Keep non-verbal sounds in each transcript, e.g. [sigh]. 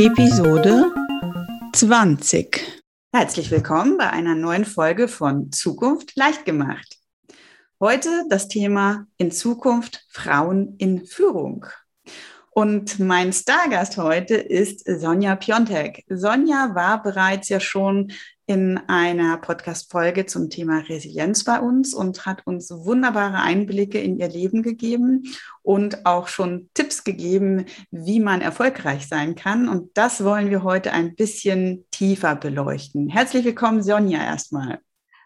Episode 20. Herzlich willkommen bei einer neuen Folge von Zukunft leicht gemacht. Heute das Thema in Zukunft Frauen in Führung. Und mein Stargast heute ist Sonja Piontek. Sonja war bereits ja schon in einer Podcast-Folge zum Thema Resilienz bei uns und hat uns wunderbare Einblicke in ihr Leben gegeben und auch schon Tipps gegeben, wie man erfolgreich sein kann. Und das wollen wir heute ein bisschen tiefer beleuchten. Herzlich willkommen, Sonja, erstmal.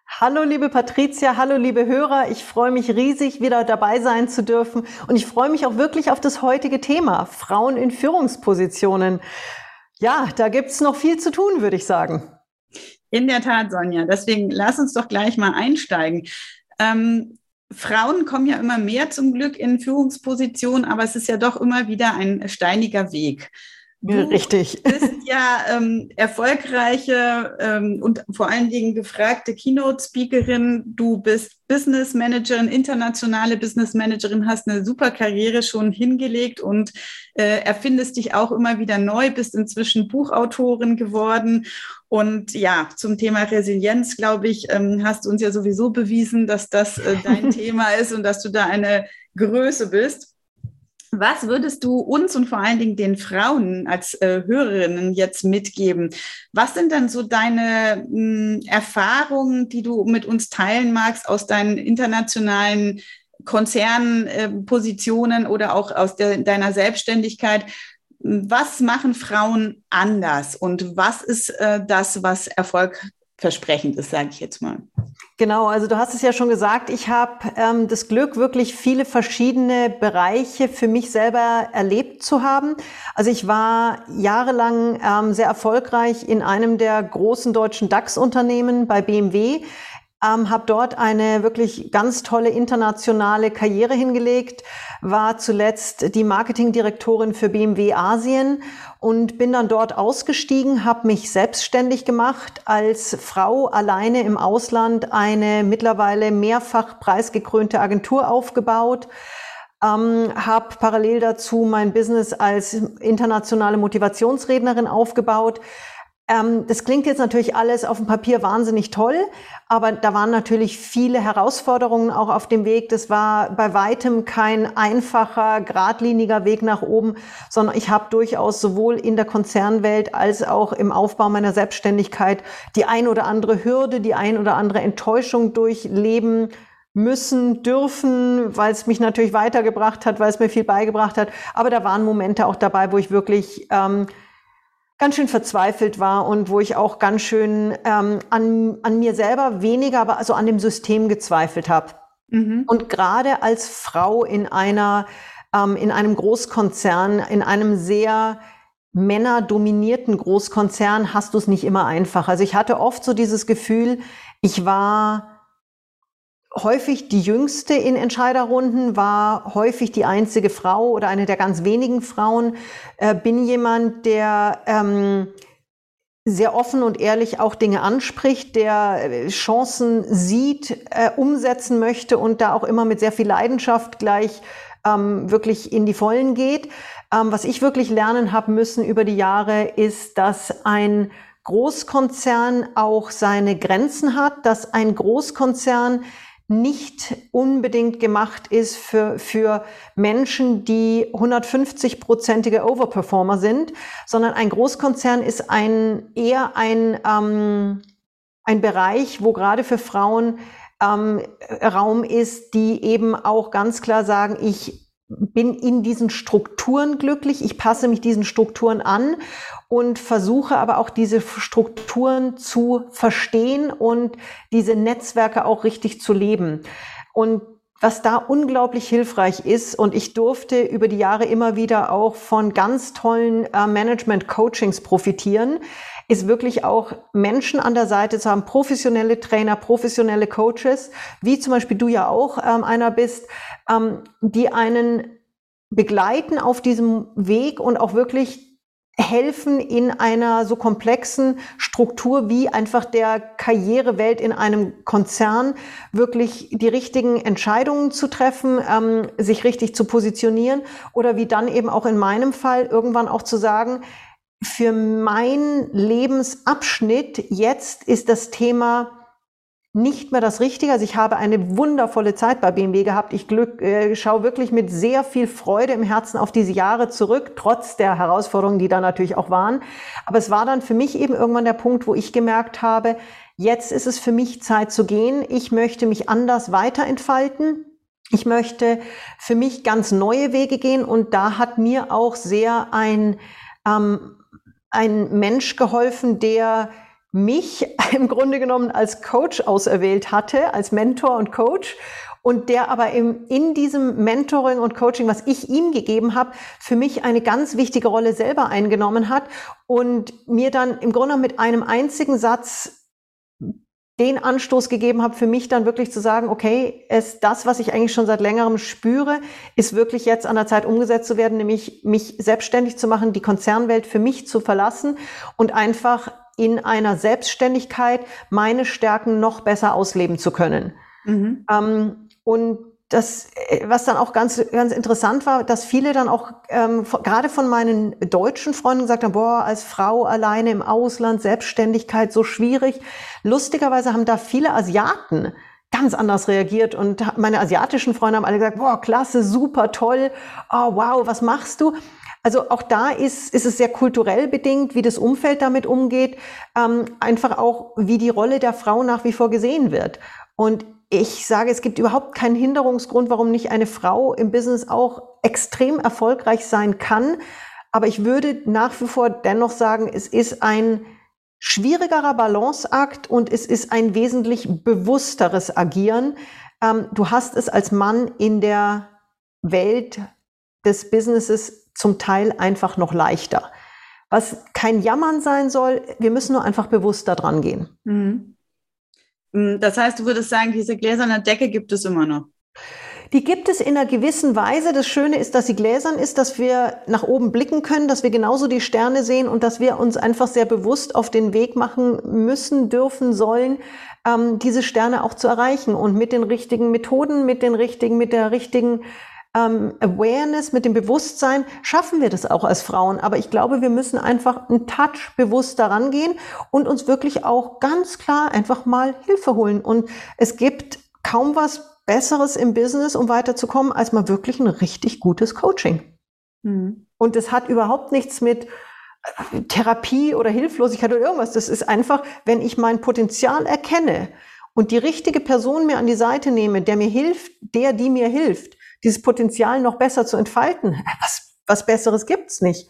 Hallo liebe Patricia, hallo liebe Hörer. Ich freue mich riesig, wieder dabei sein zu dürfen. Und ich freue mich auch wirklich auf das heutige Thema, Frauen in Führungspositionen. Ja, da gibt es noch viel zu tun, würde ich sagen. In der Tat, Sonja. Deswegen lass uns doch gleich mal einsteigen. Ähm, Frauen kommen ja immer mehr zum Glück in Führungspositionen, aber es ist ja doch immer wieder ein steiniger Weg. Du Richtig. bist ja ähm, erfolgreiche ähm, und vor allen Dingen gefragte Keynote-Speakerin. Du bist Business Managerin, internationale Business Managerin, hast eine super Karriere schon hingelegt und äh, erfindest dich auch immer wieder neu, bist inzwischen Buchautorin geworden. Und ja, zum Thema Resilienz, glaube ich, ähm, hast du uns ja sowieso bewiesen, dass das äh, dein [laughs] Thema ist und dass du da eine Größe bist. Was würdest du uns und vor allen Dingen den Frauen als äh, Hörerinnen jetzt mitgeben? Was sind dann so deine mh, hm, Erfahrungen, die du mit uns teilen magst aus deinen internationalen Konzernpositionen äh, oder auch aus der, deiner Selbstständigkeit? Was machen Frauen anders und was ist äh, das, was Erfolg versprechend ist, sage ich jetzt mal. Genau, also du hast es ja schon gesagt, ich habe ähm, das Glück, wirklich viele verschiedene Bereiche für mich selber erlebt zu haben. Also ich war jahrelang ähm, sehr erfolgreich in einem der großen deutschen DAX-Unternehmen bei BMW ähm, habe dort eine wirklich ganz tolle internationale Karriere hingelegt, war zuletzt die Marketingdirektorin für BMW Asien und bin dann dort ausgestiegen, habe mich selbstständig gemacht, als Frau alleine im Ausland eine mittlerweile mehrfach preisgekrönte Agentur aufgebaut. Ähm, habe parallel dazu mein Business als internationale Motivationsrednerin aufgebaut, ähm, das klingt jetzt natürlich alles auf dem Papier wahnsinnig toll, aber da waren natürlich viele Herausforderungen auch auf dem Weg. Das war bei weitem kein einfacher, geradliniger Weg nach oben, sondern ich habe durchaus sowohl in der Konzernwelt als auch im Aufbau meiner Selbstständigkeit die ein oder andere Hürde, die ein oder andere Enttäuschung durchleben müssen, dürfen, weil es mich natürlich weitergebracht hat, weil es mir viel beigebracht hat. Aber da waren Momente auch dabei, wo ich wirklich ähm, ganz schön verzweifelt war und wo ich auch ganz schön ähm, an, an mir selber weniger, aber also an dem System gezweifelt habe. Mhm. Und gerade als Frau in einer, ähm, in einem Großkonzern, in einem sehr männerdominierten Großkonzern hast du es nicht immer einfach. Also ich hatte oft so dieses Gefühl, ich war häufig die jüngste in Entscheiderrunden, war häufig die einzige Frau oder eine der ganz wenigen Frauen, äh, bin jemand, der ähm, sehr offen und ehrlich auch Dinge anspricht, der äh, Chancen sieht, äh, umsetzen möchte und da auch immer mit sehr viel Leidenschaft gleich ähm, wirklich in die Vollen geht. Ähm, was ich wirklich lernen habe müssen über die Jahre, ist, dass ein Großkonzern auch seine Grenzen hat, dass ein Großkonzern nicht unbedingt gemacht ist für, für Menschen, die 150-prozentige Overperformer sind, sondern ein Großkonzern ist ein, eher ein, ähm, ein Bereich, wo gerade für Frauen ähm, Raum ist, die eben auch ganz klar sagen, ich bin in diesen Strukturen glücklich, ich passe mich diesen Strukturen an und versuche aber auch diese Strukturen zu verstehen und diese Netzwerke auch richtig zu leben. Und was da unglaublich hilfreich ist, und ich durfte über die Jahre immer wieder auch von ganz tollen äh, Management-Coachings profitieren, ist wirklich auch Menschen an der Seite zu haben, professionelle Trainer, professionelle Coaches, wie zum Beispiel du ja auch ähm, einer bist, ähm, die einen begleiten auf diesem Weg und auch wirklich helfen in einer so komplexen Struktur wie einfach der Karrierewelt in einem Konzern wirklich die richtigen Entscheidungen zu treffen, ähm, sich richtig zu positionieren oder wie dann eben auch in meinem Fall irgendwann auch zu sagen, für meinen Lebensabschnitt jetzt ist das Thema nicht mehr das Richtige. Also ich habe eine wundervolle Zeit bei BMW gehabt. Ich Glück, äh, schaue wirklich mit sehr viel Freude im Herzen auf diese Jahre zurück, trotz der Herausforderungen, die da natürlich auch waren. Aber es war dann für mich eben irgendwann der Punkt, wo ich gemerkt habe, jetzt ist es für mich Zeit zu gehen. Ich möchte mich anders weiterentfalten. Ich möchte für mich ganz neue Wege gehen. Und da hat mir auch sehr ein, ähm, ein Mensch geholfen, der mich [laughs] im Grunde genommen als Coach auserwählt hatte, als Mentor und Coach. Und der aber im, in diesem Mentoring und Coaching, was ich ihm gegeben habe, für mich eine ganz wichtige Rolle selber eingenommen hat und mir dann im Grunde mit einem einzigen Satz den Anstoß gegeben habe, für mich dann wirklich zu sagen, okay, es, das, was ich eigentlich schon seit längerem spüre, ist wirklich jetzt an der Zeit umgesetzt zu werden, nämlich mich selbstständig zu machen, die Konzernwelt für mich zu verlassen und einfach in einer Selbstständigkeit meine Stärken noch besser ausleben zu können. Mhm. Ähm, und das, äh, was dann auch ganz, ganz interessant war, dass viele dann auch ähm, gerade von meinen deutschen Freunden gesagt haben, boah, als Frau alleine im Ausland, Selbstständigkeit so schwierig. Lustigerweise haben da viele Asiaten ganz anders reagiert und meine asiatischen Freunde haben alle gesagt, boah, klasse, super toll, oh wow, was machst du? Also auch da ist, ist es sehr kulturell bedingt, wie das Umfeld damit umgeht, ähm, einfach auch, wie die Rolle der Frau nach wie vor gesehen wird. Und ich sage, es gibt überhaupt keinen Hinderungsgrund, warum nicht eine Frau im Business auch extrem erfolgreich sein kann. Aber ich würde nach wie vor dennoch sagen, es ist ein schwierigerer Balanceakt und es ist ein wesentlich bewussteres Agieren. Ähm, du hast es als Mann in der Welt des Businesses zum Teil einfach noch leichter. Was kein Jammern sein soll, wir müssen nur einfach bewusst da dran gehen. Mhm. Mm, das heißt, du würdest sagen, diese gläserne Decke gibt es immer noch. Die gibt es in einer gewissen Weise. Das Schöne ist, dass sie gläsern ist, dass wir nach oben blicken können, dass wir genauso die Sterne sehen und dass wir uns einfach sehr bewusst auf den Weg machen müssen, dürfen, sollen, ähm, diese Sterne auch zu erreichen und mit den richtigen Methoden, mit den richtigen, mit der richtigen ähm, Awareness, mit dem Bewusstsein schaffen wir das auch als Frauen. Aber ich glaube, wir müssen einfach einen Touch bewusst daran gehen und uns wirklich auch ganz klar einfach mal Hilfe holen. Und es gibt kaum was Besseres im Business, um weiterzukommen, als mal wirklich ein richtig gutes Coaching. Mhm. Und es hat überhaupt nichts mit äh, Therapie oder Hilflosigkeit oder irgendwas. Das ist einfach, wenn ich mein Potenzial erkenne und die richtige Person mir an die Seite nehme, der mir hilft, der, die mir hilft, dieses Potenzial noch besser zu entfalten. Was, was Besseres gibt's nicht.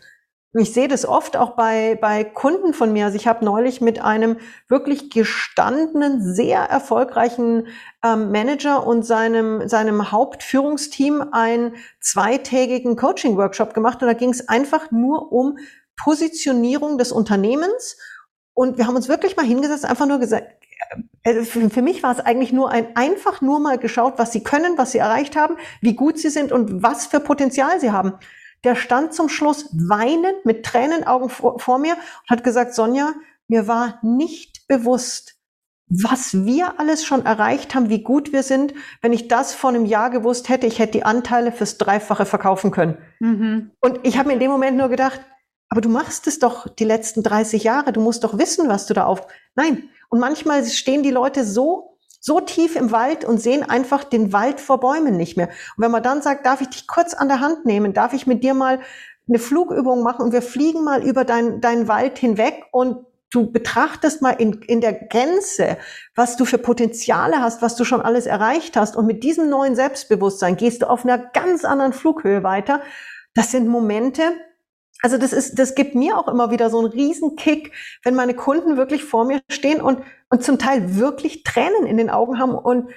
Ich sehe das oft auch bei, bei Kunden von mir. Also ich habe neulich mit einem wirklich gestandenen, sehr erfolgreichen ähm, Manager und seinem, seinem Hauptführungsteam einen zweitägigen Coaching-Workshop gemacht. Und da ging es einfach nur um Positionierung des Unternehmens. Und wir haben uns wirklich mal hingesetzt, einfach nur gesagt, für, für mich war es eigentlich nur ein, einfach nur mal geschaut, was sie können, was sie erreicht haben, wie gut sie sind und was für Potenzial sie haben. Der stand zum Schluss weinend mit Tränenaugen vor, vor mir und hat gesagt, Sonja, mir war nicht bewusst, was wir alles schon erreicht haben, wie gut wir sind. Wenn ich das vor einem Jahr gewusst hätte, ich hätte die Anteile fürs Dreifache verkaufen können. Mhm. Und ich habe mir in dem Moment nur gedacht, aber du machst es doch die letzten 30 Jahre, du musst doch wissen, was du da auf. Nein, und manchmal stehen die Leute so so tief im Wald und sehen einfach den Wald vor Bäumen nicht mehr. Und wenn man dann sagt, darf ich dich kurz an der Hand nehmen, darf ich mit dir mal eine Flugübung machen und wir fliegen mal über deinen dein Wald hinweg und du betrachtest mal in, in der Grenze, was du für Potenziale hast, was du schon alles erreicht hast. Und mit diesem neuen Selbstbewusstsein gehst du auf einer ganz anderen Flughöhe weiter. Das sind Momente, also das ist, das gibt mir auch immer wieder so einen Riesenkick, wenn meine Kunden wirklich vor mir stehen und, und zum Teil wirklich Tränen in den Augen haben. Und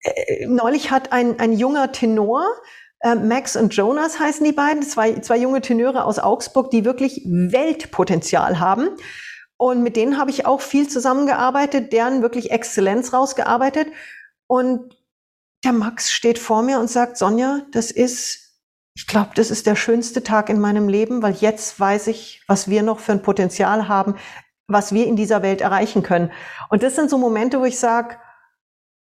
äh, neulich hat ein, ein junger Tenor, äh, Max und Jonas heißen die beiden, zwei, zwei junge Tenöre aus Augsburg, die wirklich Weltpotenzial haben. Und mit denen habe ich auch viel zusammengearbeitet, deren wirklich Exzellenz rausgearbeitet. Und der Max steht vor mir und sagt, Sonja, das ist, ich glaube, das ist der schönste Tag in meinem Leben, weil jetzt weiß ich, was wir noch für ein Potenzial haben, was wir in dieser Welt erreichen können. Und das sind so Momente, wo ich sage,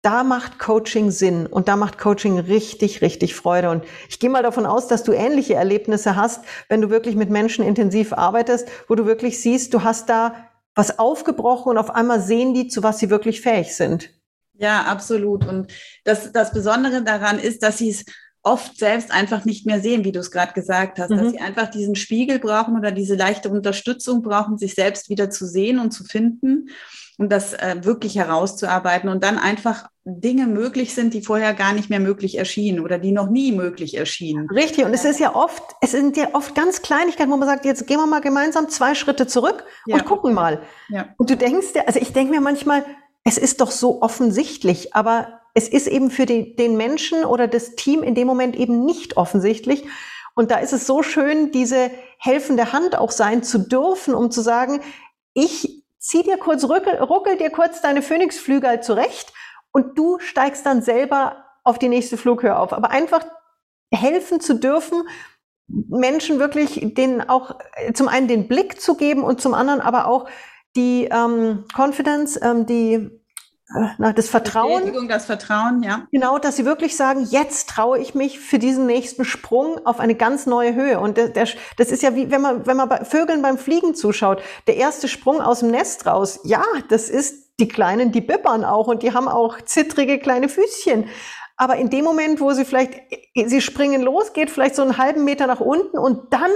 da macht Coaching Sinn und da macht Coaching richtig, richtig Freude. Und ich gehe mal davon aus, dass du ähnliche Erlebnisse hast, wenn du wirklich mit Menschen intensiv arbeitest, wo du wirklich siehst, du hast da was aufgebrochen und auf einmal sehen die, zu was sie wirklich fähig sind. Ja, absolut. Und das, das Besondere daran ist, dass sie es oft selbst einfach nicht mehr sehen, wie du es gerade gesagt hast, mhm. dass sie einfach diesen Spiegel brauchen oder diese leichte Unterstützung brauchen, sich selbst wieder zu sehen und zu finden und das äh, wirklich herauszuarbeiten und dann einfach Dinge möglich sind, die vorher gar nicht mehr möglich erschienen oder die noch nie möglich erschienen. Richtig. Und es ist ja oft, es sind ja oft ganz Kleinigkeiten, wo man sagt, jetzt gehen wir mal gemeinsam zwei Schritte zurück ja. und gucken mal. Ja. Und du denkst dir, also ich denke mir manchmal, es ist doch so offensichtlich, aber es ist eben für die, den Menschen oder das Team in dem Moment eben nicht offensichtlich. Und da ist es so schön, diese helfende Hand auch sein zu dürfen, um zu sagen, ich zieh dir kurz, ruckel, ruckel dir kurz deine Phönixflügel zurecht und du steigst dann selber auf die nächste Flughöhe auf. Aber einfach helfen zu dürfen, Menschen wirklich den auch zum einen den Blick zu geben und zum anderen aber auch die ähm, Confidence, ähm, die äh, na, das Vertrauen. Das Vertrauen, ja. Genau, dass sie wirklich sagen, jetzt traue ich mich für diesen nächsten Sprung auf eine ganz neue Höhe. Und der, der, das ist ja wie, wenn man, wenn man bei Vögeln beim Fliegen zuschaut, der erste Sprung aus dem Nest raus. Ja, das ist die Kleinen, die bippern auch und die haben auch zittrige kleine Füßchen. Aber in dem Moment, wo sie vielleicht, sie springen los, geht vielleicht so einen halben Meter nach unten und dann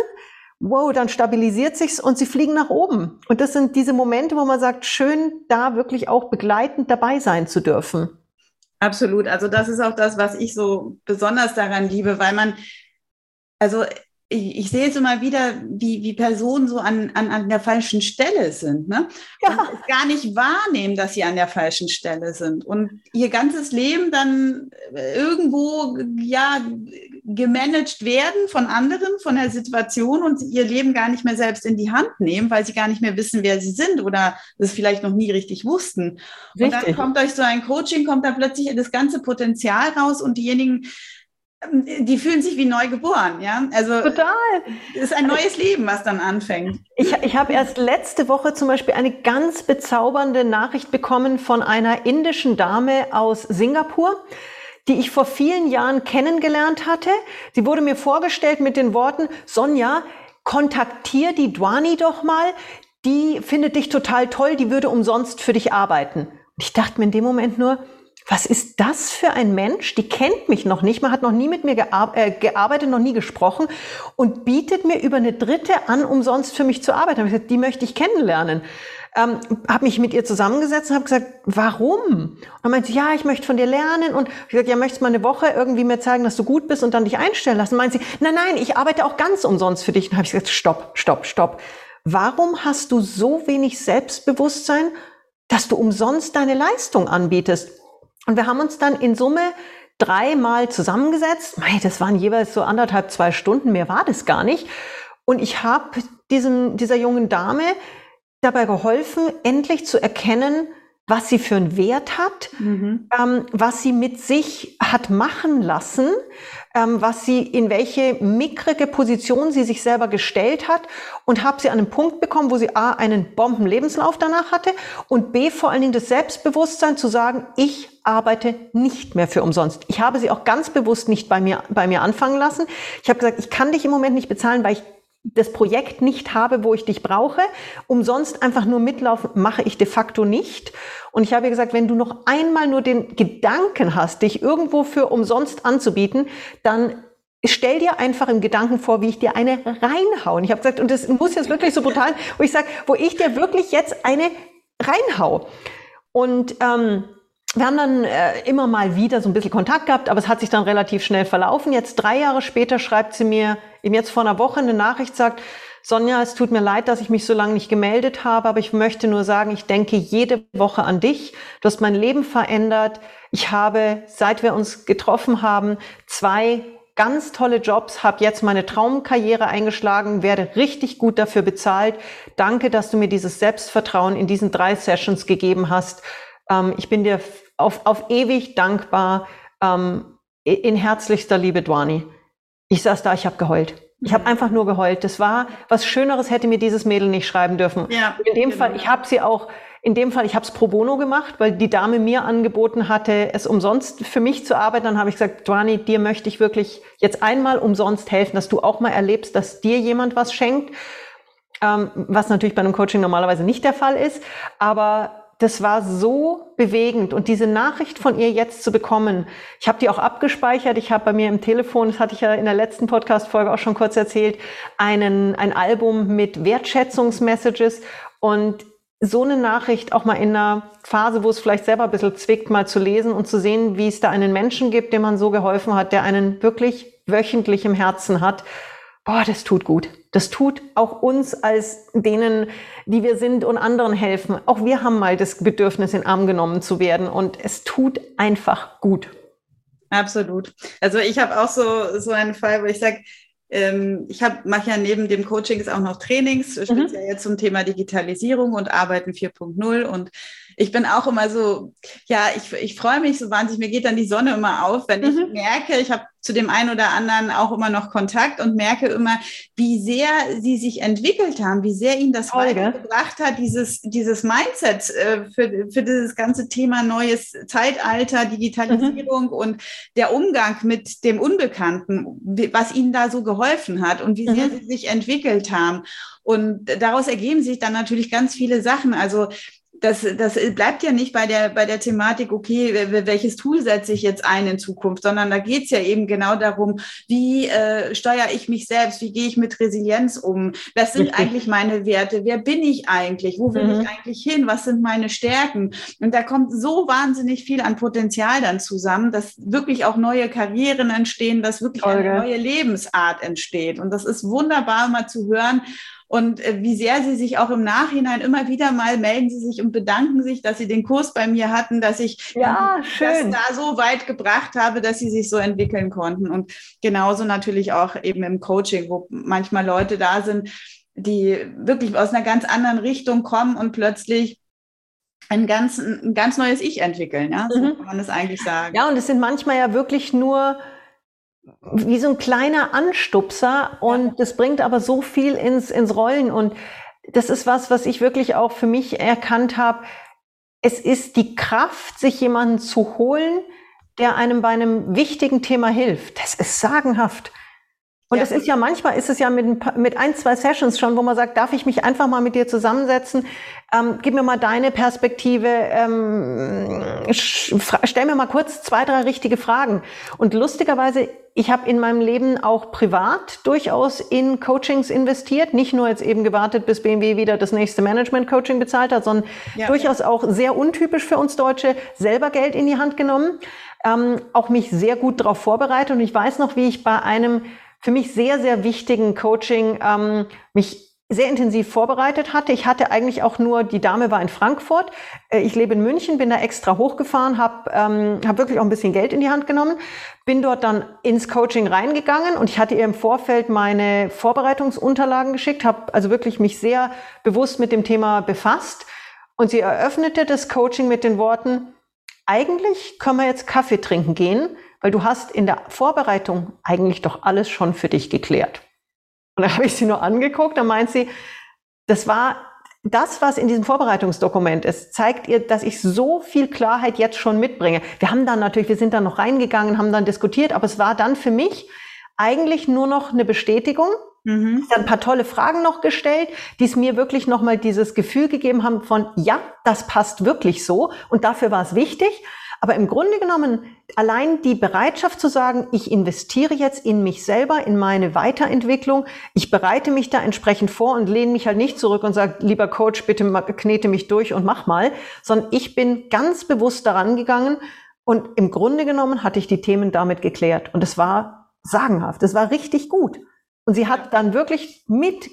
wow, dann stabilisiert sich's und sie fliegen nach oben. Und das sind diese Momente, wo man sagt, schön, da wirklich auch begleitend dabei sein zu dürfen. Absolut. Also das ist auch das, was ich so besonders daran liebe, weil man, also ich, ich sehe es immer wieder, wie, wie Personen so an, an, an der falschen Stelle sind. Ne? Ja. Und gar nicht wahrnehmen, dass sie an der falschen Stelle sind. Und ihr ganzes Leben dann irgendwo ja gemanagt werden von anderen, von der Situation und ihr Leben gar nicht mehr selbst in die Hand nehmen, weil sie gar nicht mehr wissen, wer sie sind oder das vielleicht noch nie richtig wussten. Richtig. Und dann kommt euch so ein Coaching, kommt da plötzlich das ganze Potenzial raus und diejenigen, die fühlen sich wie neu geboren, ja. Also total. Es ist ein neues Leben, was dann anfängt. Ich, ich habe erst letzte Woche zum Beispiel eine ganz bezaubernde Nachricht bekommen von einer indischen Dame aus Singapur die ich vor vielen Jahren kennengelernt hatte. Sie wurde mir vorgestellt mit den Worten, Sonja, kontaktier die Dwani doch mal, die findet dich total toll, die würde umsonst für dich arbeiten. Und ich dachte mir in dem Moment nur, was ist das für ein Mensch? Die kennt mich noch nicht, man hat noch nie mit mir gear äh, gearbeitet, noch nie gesprochen und bietet mir über eine Dritte an, umsonst für mich zu arbeiten. Ich gesagt, die möchte ich kennenlernen ähm, habe mich mit ihr zusammengesetzt und habe gesagt, warum? Und dann meinte sie, ja, ich möchte von dir lernen. Und ich gesagt, ja, möchtest du mal eine Woche irgendwie mir zeigen, dass du gut bist und dann dich einstellen lassen? Und meinte sie, nein, nein, ich arbeite auch ganz umsonst für dich. Und habe ich gesagt, stopp, stopp, stopp. Warum hast du so wenig Selbstbewusstsein, dass du umsonst deine Leistung anbietest? Und wir haben uns dann in Summe dreimal zusammengesetzt. Mei, das waren jeweils so anderthalb, zwei Stunden, mehr war das gar nicht. Und ich habe diesem, dieser jungen Dame dabei geholfen, endlich zu erkennen, was sie für einen Wert hat, mhm. ähm, was sie mit sich hat machen lassen, was sie in welche mickrige Position sie sich selber gestellt hat und habe sie an einen Punkt bekommen, wo sie a einen Bombenlebenslauf danach hatte und b vor allen Dingen das Selbstbewusstsein zu sagen, ich arbeite nicht mehr für umsonst. Ich habe sie auch ganz bewusst nicht bei mir bei mir anfangen lassen. Ich habe gesagt, ich kann dich im Moment nicht bezahlen, weil ich das Projekt nicht habe, wo ich dich brauche. Umsonst einfach nur mitlaufen mache ich de facto nicht. Und ich habe gesagt, wenn du noch einmal nur den Gedanken hast, dich irgendwo für umsonst anzubieten, dann stell dir einfach im Gedanken vor, wie ich dir eine reinhaue. ich habe gesagt, und das muss jetzt wirklich so brutal, wo ich sage, wo ich dir wirklich jetzt eine reinhau. Und ähm, wir haben dann äh, immer mal wieder so ein bisschen Kontakt gehabt, aber es hat sich dann relativ schnell verlaufen. Jetzt drei Jahre später schreibt sie mir, eben jetzt vor einer Woche eine Nachricht, sagt, Sonja, es tut mir leid, dass ich mich so lange nicht gemeldet habe, aber ich möchte nur sagen, ich denke jede Woche an dich. Du hast mein Leben verändert. Ich habe, seit wir uns getroffen haben, zwei ganz tolle Jobs, habe jetzt meine Traumkarriere eingeschlagen, werde richtig gut dafür bezahlt. Danke, dass du mir dieses Selbstvertrauen in diesen drei Sessions gegeben hast. Ähm, ich bin dir auf, auf ewig dankbar. Ähm, in herzlichster Liebe, Dwani. Ich saß da, ich habe geheult. Ich habe einfach nur geheult. Das war was Schöneres hätte mir dieses Mädel nicht schreiben dürfen. Ja, in dem genau. Fall, ich habe sie auch in dem Fall, ich habe es pro bono gemacht, weil die Dame mir angeboten hatte, es umsonst für mich zu arbeiten. Dann habe ich gesagt, Dwani, dir möchte ich wirklich jetzt einmal umsonst helfen, dass du auch mal erlebst, dass dir jemand was schenkt. Ähm, was natürlich bei einem Coaching normalerweise nicht der Fall ist. Aber das war so bewegend. Und diese Nachricht von ihr jetzt zu bekommen, ich habe die auch abgespeichert, ich habe bei mir im Telefon, das hatte ich ja in der letzten Podcast-Folge auch schon kurz erzählt, einen, ein Album mit Wertschätzungsmessages. Und so eine Nachricht auch mal in einer Phase, wo es vielleicht selber ein bisschen zwickt, mal zu lesen und zu sehen, wie es da einen Menschen gibt, dem man so geholfen hat, der einen wirklich wöchentlich im Herzen hat. Boah, das tut gut. Das tut auch uns als denen, die wir sind und anderen helfen. Auch wir haben mal das Bedürfnis, in Arm genommen zu werden und es tut einfach gut. Absolut. Also ich habe auch so, so einen Fall, wo ich sage, ähm, ich mache ja neben dem Coachings auch noch Trainings, mhm. speziell jetzt zum Thema Digitalisierung und Arbeiten 4.0 und ich bin auch immer so, ja, ich, ich freue mich so wahnsinnig, mir geht dann die Sonne immer auf, wenn mhm. ich merke, ich habe zu dem einen oder anderen auch immer noch Kontakt und merke immer, wie sehr sie sich entwickelt haben, wie sehr ihnen das weitergebracht hat, dieses, dieses Mindset äh, für, für dieses ganze Thema neues Zeitalter, Digitalisierung mhm. und der Umgang mit dem Unbekannten, was ihnen da so geholfen hat und wie sehr mhm. sie sich entwickelt haben. Und daraus ergeben sich dann natürlich ganz viele Sachen. Also das, das bleibt ja nicht bei der, bei der Thematik, okay, welches Tool setze ich jetzt ein in Zukunft, sondern da geht es ja eben genau darum, wie äh, steuere ich mich selbst, wie gehe ich mit Resilienz um, was sind eigentlich meine Werte, wer bin ich eigentlich, wo will mhm. ich eigentlich hin, was sind meine Stärken. Und da kommt so wahnsinnig viel an Potenzial dann zusammen, dass wirklich auch neue Karrieren entstehen, dass wirklich Folge. eine neue Lebensart entsteht. Und das ist wunderbar mal zu hören und äh, wie sehr sie sich auch im Nachhinein immer wieder mal melden sie sich und bedanken sich, dass sie den Kurs bei mir hatten, dass ich ja, das da so weit gebracht habe, dass sie sich so entwickeln konnten. Und genauso natürlich auch eben im Coaching, wo manchmal Leute da sind, die wirklich aus einer ganz anderen Richtung kommen und plötzlich ein ganz, ein ganz neues Ich entwickeln. Ja? So mhm. kann man das eigentlich sagen. Ja, und es sind manchmal ja wirklich nur wie so ein kleiner Anstupser und das bringt aber so viel ins, ins Rollen und das ist was, was ich wirklich auch für mich erkannt habe. Es ist die Kraft, sich jemanden zu holen, der einem bei einem wichtigen Thema hilft. Das ist sagenhaft. Und ja. es ist ja manchmal ist es ja mit, mit ein, zwei Sessions schon, wo man sagt, darf ich mich einfach mal mit dir zusammensetzen? Ähm, gib mir mal deine Perspektive, ähm, stell mir mal kurz zwei, drei richtige Fragen. Und lustigerweise, ich habe in meinem Leben auch privat durchaus in Coachings investiert, nicht nur jetzt eben gewartet, bis BMW wieder das nächste Management-Coaching bezahlt hat, sondern ja. durchaus auch sehr untypisch für uns Deutsche, selber Geld in die Hand genommen, ähm, auch mich sehr gut darauf vorbereitet. Und ich weiß noch, wie ich bei einem für mich sehr, sehr wichtigen Coaching ähm, mich sehr intensiv vorbereitet hatte. Ich hatte eigentlich auch nur, die Dame war in Frankfurt, äh, ich lebe in München, bin da extra hochgefahren, habe ähm, hab wirklich auch ein bisschen Geld in die Hand genommen, bin dort dann ins Coaching reingegangen und ich hatte ihr im Vorfeld meine Vorbereitungsunterlagen geschickt, habe also wirklich mich sehr bewusst mit dem Thema befasst und sie eröffnete das Coaching mit den Worten, eigentlich können wir jetzt Kaffee trinken gehen, weil du hast in der Vorbereitung eigentlich doch alles schon für dich geklärt. Und da [laughs] habe ich sie nur angeguckt, da meint sie, das war das, was in diesem Vorbereitungsdokument ist, zeigt ihr, dass ich so viel Klarheit jetzt schon mitbringe. Wir haben dann natürlich, wir sind dann noch reingegangen, haben dann diskutiert, aber es war dann für mich eigentlich nur noch eine Bestätigung, Mhm. Dann ein paar tolle Fragen noch gestellt, die es mir wirklich nochmal dieses Gefühl gegeben haben von, ja, das passt wirklich so und dafür war es wichtig. Aber im Grunde genommen, allein die Bereitschaft zu sagen, ich investiere jetzt in mich selber, in meine Weiterentwicklung, ich bereite mich da entsprechend vor und lehne mich halt nicht zurück und sage, lieber Coach, bitte knete mich durch und mach mal, sondern ich bin ganz bewusst daran gegangen und im Grunde genommen hatte ich die Themen damit geklärt und es war sagenhaft, es war richtig gut. Und sie hat dann wirklich mit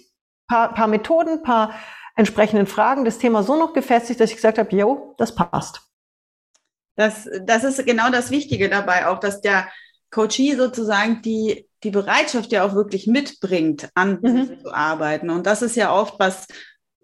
paar, paar Methoden, paar entsprechenden Fragen das Thema so noch gefestigt, dass ich gesagt habe, jo, das passt. Das, das ist genau das Wichtige dabei auch, dass der Coachie sozusagen die, die Bereitschaft ja auch wirklich mitbringt, an mhm. zu arbeiten. Und das ist ja oft was,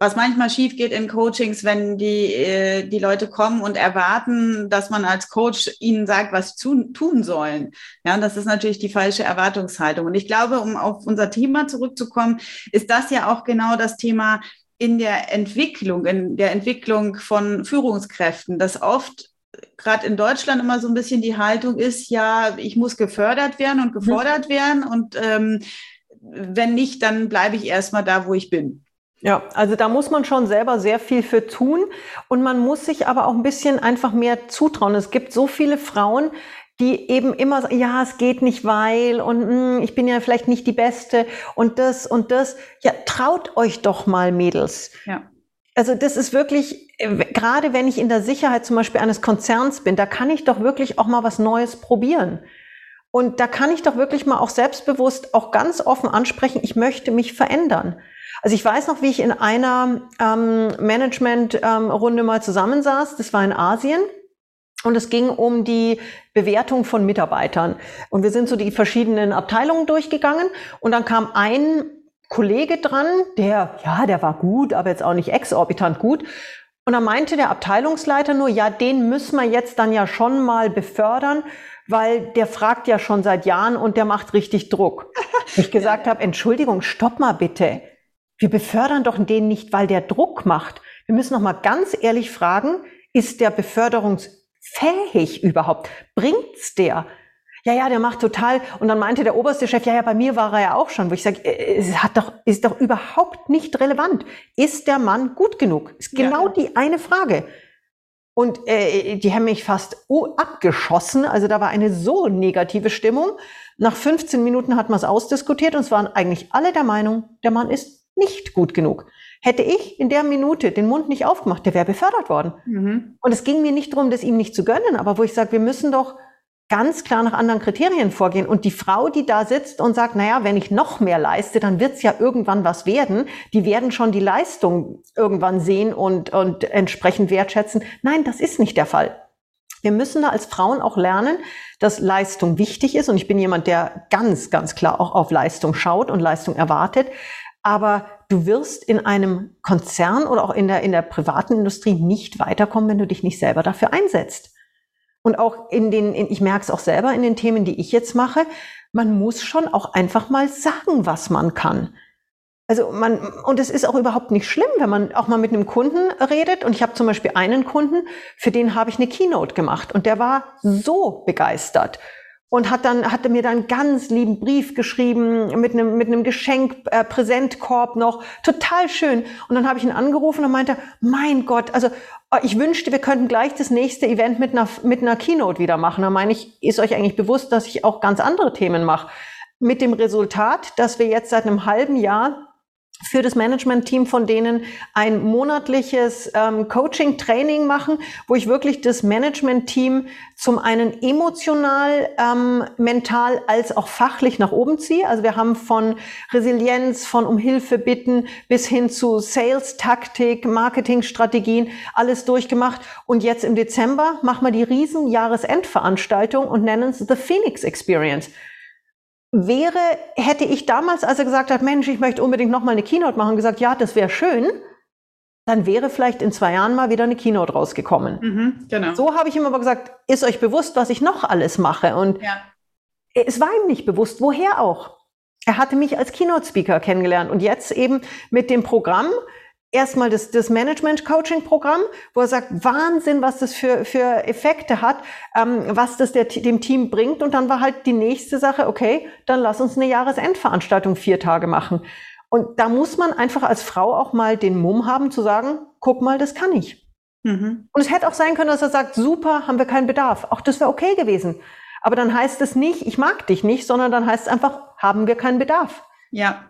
was manchmal schief geht in Coachings, wenn die, äh, die Leute kommen und erwarten, dass man als Coach ihnen sagt, was sie tun sollen. Ja, und das ist natürlich die falsche Erwartungshaltung. Und ich glaube, um auf unser Thema zurückzukommen, ist das ja auch genau das Thema in der Entwicklung, in der Entwicklung von Führungskräften, dass oft gerade in Deutschland immer so ein bisschen die Haltung ist, ja, ich muss gefördert werden und gefordert mhm. werden und ähm, wenn nicht, dann bleibe ich erstmal da, wo ich bin. Ja, also da muss man schon selber sehr viel für tun und man muss sich aber auch ein bisschen einfach mehr zutrauen. Es gibt so viele Frauen, die eben immer sagen, ja, es geht nicht, weil und mh, hm, ich bin ja vielleicht nicht die Beste und das und das. Ja, traut euch doch mal, Mädels. Ja. Also das ist wirklich, äh, gerade wenn ich in der Sicherheit zum Beispiel eines Konzerns bin, da kann ich doch wirklich auch mal was Neues probieren. Und da kann ich doch wirklich mal auch selbstbewusst, auch ganz offen ansprechen, ich möchte mich verändern. Also ich weiß noch, wie ich in einer ähm, Management-Runde ähm, mal zusammensaß. Das war in Asien. Und es ging um die Bewertung von Mitarbeitern. Und wir sind so die verschiedenen Abteilungen durchgegangen. Und dann kam ein Kollege dran, der, ja, der war gut, aber jetzt auch nicht exorbitant gut. Und dann meinte der Abteilungsleiter nur, ja, den müssen wir jetzt dann ja schon mal befördern, weil der fragt ja schon seit Jahren und der macht richtig Druck. [laughs] ich gesagt habe, Entschuldigung, stopp mal bitte. Wir befördern doch den nicht, weil der Druck macht. Wir müssen noch mal ganz ehrlich fragen, ist der beförderungsfähig überhaupt? Bringt's der? Ja, ja, der macht total. Und dann meinte der oberste Chef, ja, ja, bei mir war er ja auch schon, wo ich sage, äh, es hat doch, ist doch überhaupt nicht relevant. Ist der Mann gut genug? Ist genau ja. die eine Frage. Und äh, die haben mich fast abgeschossen. Also da war eine so negative Stimmung. Nach 15 Minuten hat man es ausdiskutiert und es waren eigentlich alle der Meinung, der Mann ist nicht gut genug. Hätte ich in der Minute den Mund nicht aufgemacht, der wäre befördert worden. Mhm. Und es ging mir nicht darum, das ihm nicht zu gönnen, aber wo ich sage, wir müssen doch ganz klar nach anderen Kriterien vorgehen. Und die Frau, die da sitzt und sagt, naja, wenn ich noch mehr leiste, dann wird es ja irgendwann was werden. Die werden schon die Leistung irgendwann sehen und, und entsprechend wertschätzen. Nein, das ist nicht der Fall. Wir müssen da als Frauen auch lernen, dass Leistung wichtig ist. Und ich bin jemand, der ganz, ganz klar auch auf Leistung schaut und Leistung erwartet. Aber du wirst in einem Konzern oder auch in der, in der privaten Industrie nicht weiterkommen, wenn du dich nicht selber dafür einsetzt. Und auch in den, in, ich merke es auch selber in den Themen, die ich jetzt mache, man muss schon auch einfach mal sagen, was man kann. Also man, und es ist auch überhaupt nicht schlimm, wenn man auch mal mit einem Kunden redet. Und ich habe zum Beispiel einen Kunden, für den habe ich eine Keynote gemacht und der war so begeistert und hat dann hatte mir dann ganz lieben Brief geschrieben mit einem mit einem Geschenk äh, Präsentkorb noch total schön und dann habe ich ihn angerufen und meinte mein Gott also ich wünschte wir könnten gleich das nächste Event mit einer mit einer Keynote wieder machen. Da meine ich ist euch eigentlich bewusst dass ich auch ganz andere Themen mache? Mit dem Resultat dass wir jetzt seit einem halben Jahr für das Management-Team von denen ein monatliches ähm, Coaching-Training machen, wo ich wirklich das Management-Team zum einen emotional, ähm, mental als auch fachlich nach oben ziehe. Also wir haben von Resilienz, von um Hilfe bitten bis hin zu Sales-Taktik, Marketing-Strategien alles durchgemacht. Und jetzt im Dezember machen wir die riesen Jahresendveranstaltung und nennen es The Phoenix Experience wäre, hätte ich damals, als er gesagt hat, Mensch, ich möchte unbedingt noch mal eine Keynote machen, gesagt, ja, das wäre schön, dann wäre vielleicht in zwei Jahren mal wieder eine Keynote rausgekommen. Mhm, genau. So habe ich ihm aber gesagt, ist euch bewusst, was ich noch alles mache? Und ja. es war ihm nicht bewusst, woher auch. Er hatte mich als Keynote-Speaker kennengelernt und jetzt eben mit dem Programm erstmal das, das Management-Coaching-Programm, wo er sagt, Wahnsinn, was das für, für Effekte hat, ähm, was das der, dem Team bringt. Und dann war halt die nächste Sache, okay, dann lass uns eine Jahresendveranstaltung vier Tage machen. Und da muss man einfach als Frau auch mal den Mumm haben zu sagen, guck mal, das kann ich. Mhm. Und es hätte auch sein können, dass er sagt, super, haben wir keinen Bedarf. Auch das wäre okay gewesen. Aber dann heißt es nicht, ich mag dich nicht, sondern dann heißt es einfach, haben wir keinen Bedarf. Ja.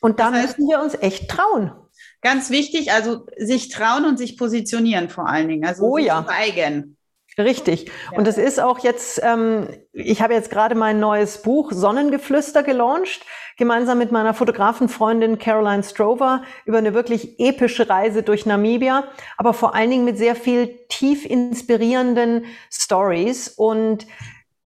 Und da das heißt, müssen wir uns echt trauen. Ganz wichtig, also sich trauen und sich positionieren vor allen Dingen. Also oh ja. Zeigen. Richtig. Ja. Und es ist auch jetzt, ähm, ich habe jetzt gerade mein neues Buch Sonnengeflüster gelauncht, gemeinsam mit meiner Fotografenfreundin Caroline Strover über eine wirklich epische Reise durch Namibia, aber vor allen Dingen mit sehr viel tief inspirierenden Stories und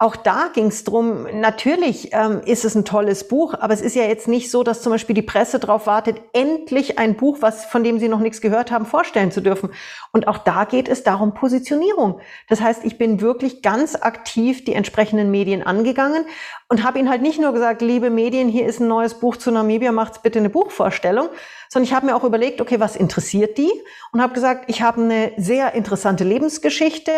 auch da ging es drum. natürlich ähm, ist es ein tolles Buch, aber es ist ja jetzt nicht so, dass zum Beispiel die Presse darauf wartet, endlich ein Buch, was, von dem Sie noch nichts gehört haben, vorstellen zu dürfen. Und auch da geht es darum Positionierung. Das heißt, ich bin wirklich ganz aktiv die entsprechenden Medien angegangen und habe ihnen halt nicht nur gesagt, liebe Medien, hier ist ein neues Buch zu Namibia, macht's bitte eine Buchvorstellung, sondern ich habe mir auch überlegt, okay, was interessiert die? Und habe gesagt, ich habe eine sehr interessante Lebensgeschichte,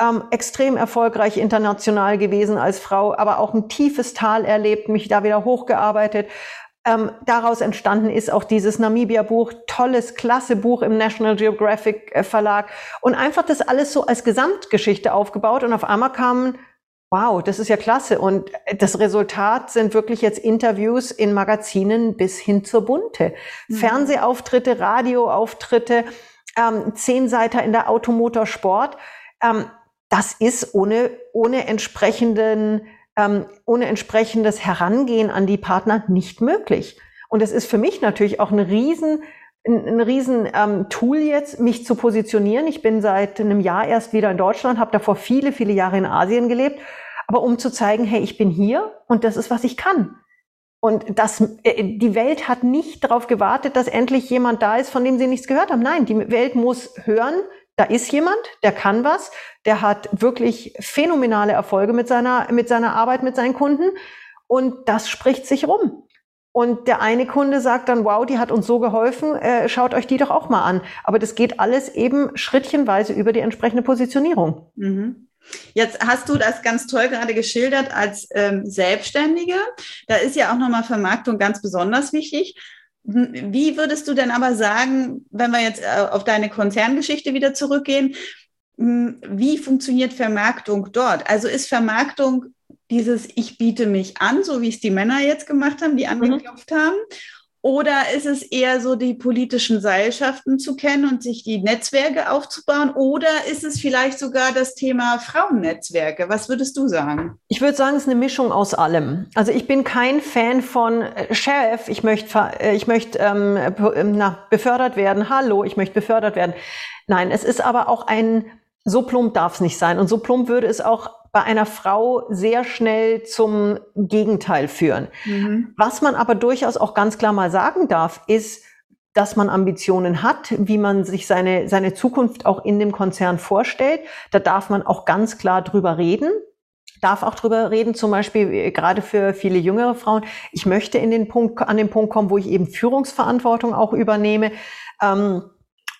ähm, extrem erfolgreich international gewesen als Frau, aber auch ein tiefes Tal erlebt, mich da wieder hochgearbeitet. Ähm, daraus entstanden ist auch dieses Namibia-Buch, tolles, klasse Buch im National Geographic äh, Verlag und einfach das alles so als Gesamtgeschichte aufgebaut und auf einmal kamen Wow, das ist ja klasse. Und das Resultat sind wirklich jetzt Interviews in Magazinen bis hin zur Bunte. Mhm. Fernsehauftritte, Radioauftritte, ähm, Zehnseiter in der Automotorsport. Ähm, das ist ohne, ohne entsprechenden, ähm, ohne entsprechendes Herangehen an die Partner nicht möglich. Und es ist für mich natürlich auch ein riesen, ein, ein riesen ähm, Tool jetzt, mich zu positionieren. Ich bin seit einem Jahr erst wieder in Deutschland, habe davor viele, viele Jahre in Asien gelebt aber um zu zeigen, hey, ich bin hier und das ist, was ich kann. Und das, äh, die Welt hat nicht darauf gewartet, dass endlich jemand da ist, von dem sie nichts gehört haben. Nein, die Welt muss hören, da ist jemand, der kann was, der hat wirklich phänomenale Erfolge mit seiner, mit seiner Arbeit, mit seinen Kunden. Und das spricht sich rum. Und der eine Kunde sagt dann, wow, die hat uns so geholfen, äh, schaut euch die doch auch mal an. Aber das geht alles eben schrittchenweise über die entsprechende Positionierung. Mhm. Jetzt hast du das ganz toll gerade geschildert als ähm, Selbstständige. Da ist ja auch nochmal Vermarktung ganz besonders wichtig. Wie würdest du denn aber sagen, wenn wir jetzt äh, auf deine Konzerngeschichte wieder zurückgehen, wie funktioniert Vermarktung dort? Also ist Vermarktung dieses Ich biete mich an, so wie es die Männer jetzt gemacht haben, die mhm. angeklopft mhm. haben? Oder ist es eher so, die politischen Seilschaften zu kennen und sich die Netzwerke aufzubauen? Oder ist es vielleicht sogar das Thema Frauennetzwerke? Was würdest du sagen? Ich würde sagen, es ist eine Mischung aus allem. Also ich bin kein Fan von äh, Chef, ich möchte, äh, ich möchte ähm, ähm, na, befördert werden. Hallo, ich möchte befördert werden. Nein, es ist aber auch ein, so plump darf es nicht sein. Und so plump würde es auch bei einer Frau sehr schnell zum Gegenteil führen. Mhm. Was man aber durchaus auch ganz klar mal sagen darf, ist, dass man Ambitionen hat, wie man sich seine, seine Zukunft auch in dem Konzern vorstellt. Da darf man auch ganz klar drüber reden darf auch drüber reden, zum Beispiel äh, gerade für viele jüngere Frauen. Ich möchte in den Punkt, an den Punkt kommen, wo ich eben Führungsverantwortung auch übernehme. Ähm,